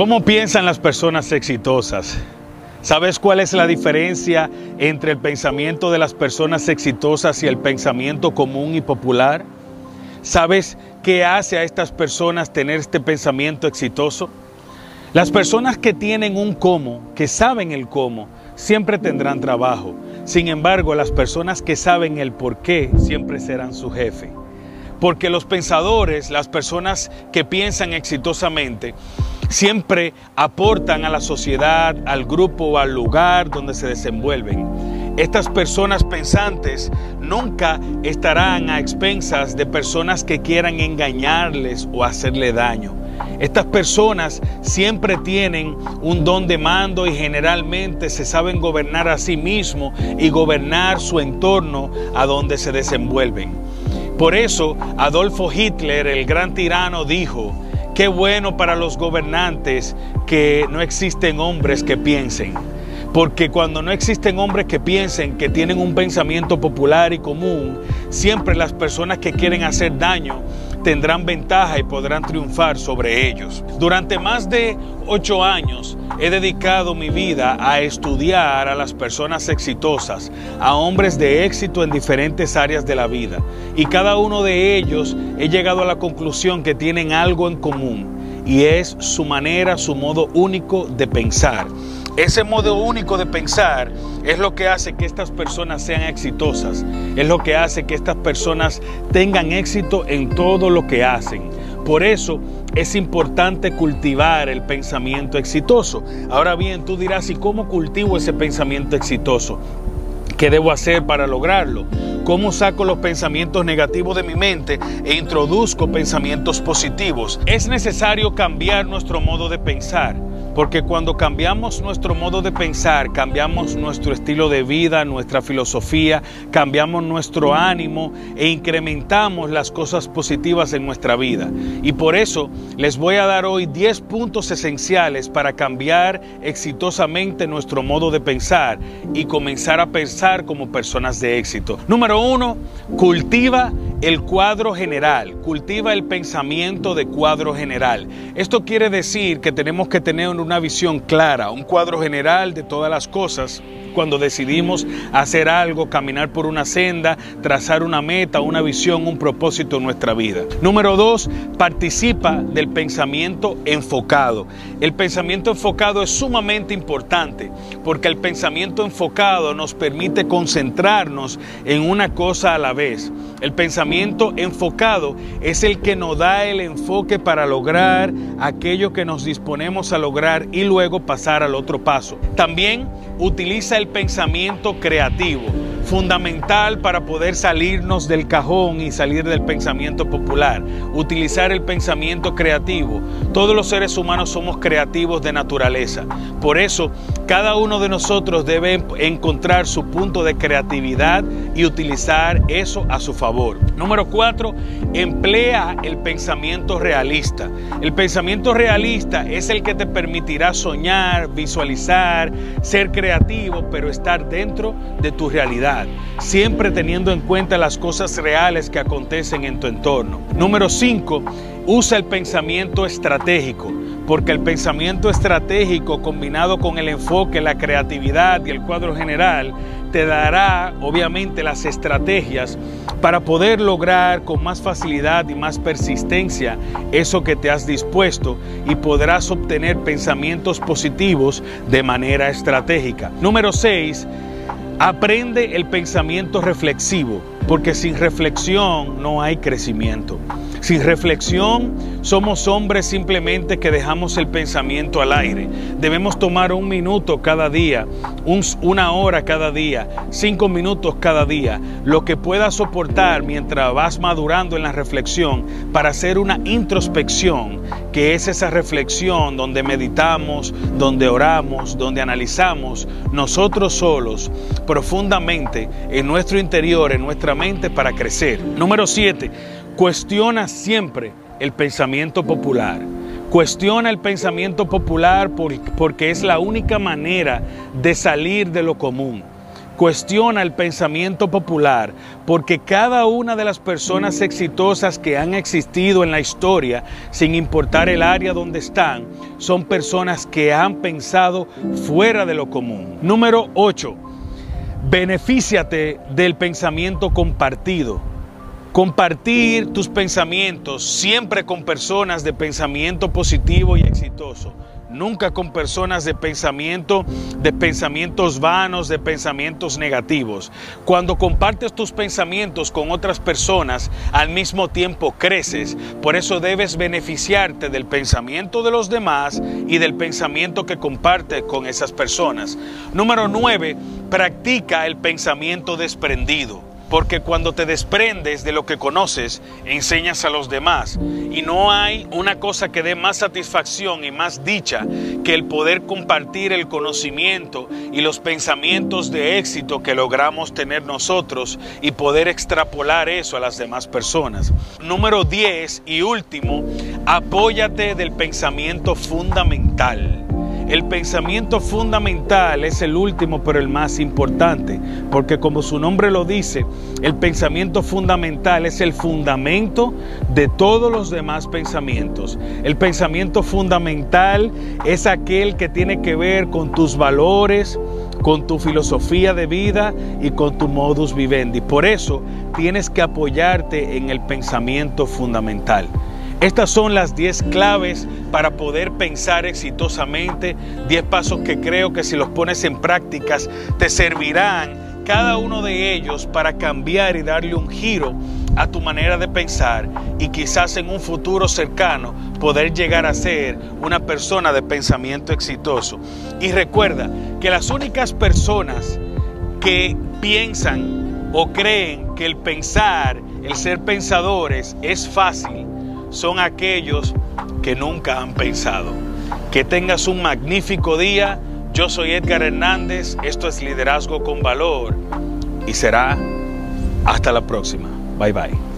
¿Cómo piensan las personas exitosas? ¿Sabes cuál es la diferencia entre el pensamiento de las personas exitosas y el pensamiento común y popular? ¿Sabes qué hace a estas personas tener este pensamiento exitoso? Las personas que tienen un cómo, que saben el cómo, siempre tendrán trabajo. Sin embargo, las personas que saben el por qué siempre serán su jefe. Porque los pensadores, las personas que piensan exitosamente, siempre aportan a la sociedad, al grupo o al lugar donde se desenvuelven. Estas personas pensantes nunca estarán a expensas de personas que quieran engañarles o hacerle daño. Estas personas siempre tienen un don de mando y generalmente se saben gobernar a sí mismos y gobernar su entorno a donde se desenvuelven. Por eso Adolfo Hitler, el gran tirano, dijo, Qué bueno para los gobernantes que no existen hombres que piensen. Porque cuando no existen hombres que piensen, que tienen un pensamiento popular y común, siempre las personas que quieren hacer daño tendrán ventaja y podrán triunfar sobre ellos. Durante más de ocho años he dedicado mi vida a estudiar a las personas exitosas, a hombres de éxito en diferentes áreas de la vida. Y cada uno de ellos he llegado a la conclusión que tienen algo en común y es su manera, su modo único de pensar. Ese modo único de pensar es lo que hace que estas personas sean exitosas, es lo que hace que estas personas tengan éxito en todo lo que hacen. Por eso es importante cultivar el pensamiento exitoso. Ahora bien, tú dirás, ¿y cómo cultivo ese pensamiento exitoso? ¿Qué debo hacer para lograrlo? ¿Cómo saco los pensamientos negativos de mi mente e introduzco pensamientos positivos? Es necesario cambiar nuestro modo de pensar. Porque cuando cambiamos nuestro modo de pensar, cambiamos nuestro estilo de vida, nuestra filosofía, cambiamos nuestro ánimo e incrementamos las cosas positivas en nuestra vida. Y por eso les voy a dar hoy 10 puntos esenciales para cambiar exitosamente nuestro modo de pensar y comenzar a pensar como personas de éxito. Número uno, cultiva el cuadro general, cultiva el pensamiento de cuadro general. Esto quiere decir que tenemos que tener una visión clara, un cuadro general de todas las cosas cuando decidimos hacer algo, caminar por una senda, trazar una meta, una visión, un propósito en nuestra vida. Número dos, participa del pensamiento enfocado. El pensamiento enfocado es sumamente importante porque el pensamiento enfocado nos permite concentrarnos en una cosa a la vez. El pensamiento enfocado es el que nos da el enfoque para lograr aquello que nos disponemos a lograr y luego pasar al otro paso. También utiliza el pensamiento creativo, fundamental para poder salirnos del cajón y salir del pensamiento popular. Utilizar el pensamiento creativo. Todos los seres humanos somos creativos de naturaleza. Por eso, cada uno de nosotros debe encontrar su punto de creatividad y utilizar eso a su favor. Número cuatro, emplea el pensamiento realista. El pensamiento realista es el que te permitirá soñar, visualizar, ser creativo, pero estar dentro de tu realidad, siempre teniendo en cuenta las cosas reales que acontecen en tu entorno. Número 5. Usa el pensamiento estratégico, porque el pensamiento estratégico combinado con el enfoque, la creatividad y el cuadro general te dará obviamente las estrategias para poder lograr con más facilidad y más persistencia eso que te has dispuesto y podrás obtener pensamientos positivos de manera estratégica. Número 6. Aprende el pensamiento reflexivo, porque sin reflexión no hay crecimiento. Sin reflexión somos hombres simplemente que dejamos el pensamiento al aire. Debemos tomar un minuto cada día, una hora cada día, cinco minutos cada día, lo que puedas soportar mientras vas madurando en la reflexión para hacer una introspección, que es esa reflexión donde meditamos, donde oramos, donde analizamos nosotros solos profundamente en nuestro interior, en nuestra para crecer. Número siete Cuestiona siempre el pensamiento popular. Cuestiona el pensamiento popular porque es la única manera de salir de lo común. Cuestiona el pensamiento popular porque cada una de las personas exitosas que han existido en la historia, sin importar el área donde están, son personas que han pensado fuera de lo común. Número 8. Benefíciate del pensamiento compartido. Compartir tus pensamientos siempre con personas de pensamiento positivo y exitoso nunca con personas de pensamiento, de pensamientos vanos, de pensamientos negativos. Cuando compartes tus pensamientos con otras personas, al mismo tiempo creces. Por eso debes beneficiarte del pensamiento de los demás y del pensamiento que compartes con esas personas. Número 9, practica el pensamiento desprendido. Porque cuando te desprendes de lo que conoces, enseñas a los demás. Y no hay una cosa que dé más satisfacción y más dicha que el poder compartir el conocimiento y los pensamientos de éxito que logramos tener nosotros y poder extrapolar eso a las demás personas. Número 10 y último, apóyate del pensamiento fundamental. El pensamiento fundamental es el último, pero el más importante, porque como su nombre lo dice, el pensamiento fundamental es el fundamento de todos los demás pensamientos. El pensamiento fundamental es aquel que tiene que ver con tus valores, con tu filosofía de vida y con tu modus vivendi. Por eso tienes que apoyarte en el pensamiento fundamental. Estas son las 10 claves para poder pensar exitosamente, 10 pasos que creo que si los pones en prácticas te servirán cada uno de ellos para cambiar y darle un giro a tu manera de pensar y quizás en un futuro cercano poder llegar a ser una persona de pensamiento exitoso. Y recuerda que las únicas personas que piensan o creen que el pensar, el ser pensadores es fácil, son aquellos que nunca han pensado. Que tengas un magnífico día. Yo soy Edgar Hernández. Esto es Liderazgo con Valor. Y será hasta la próxima. Bye bye.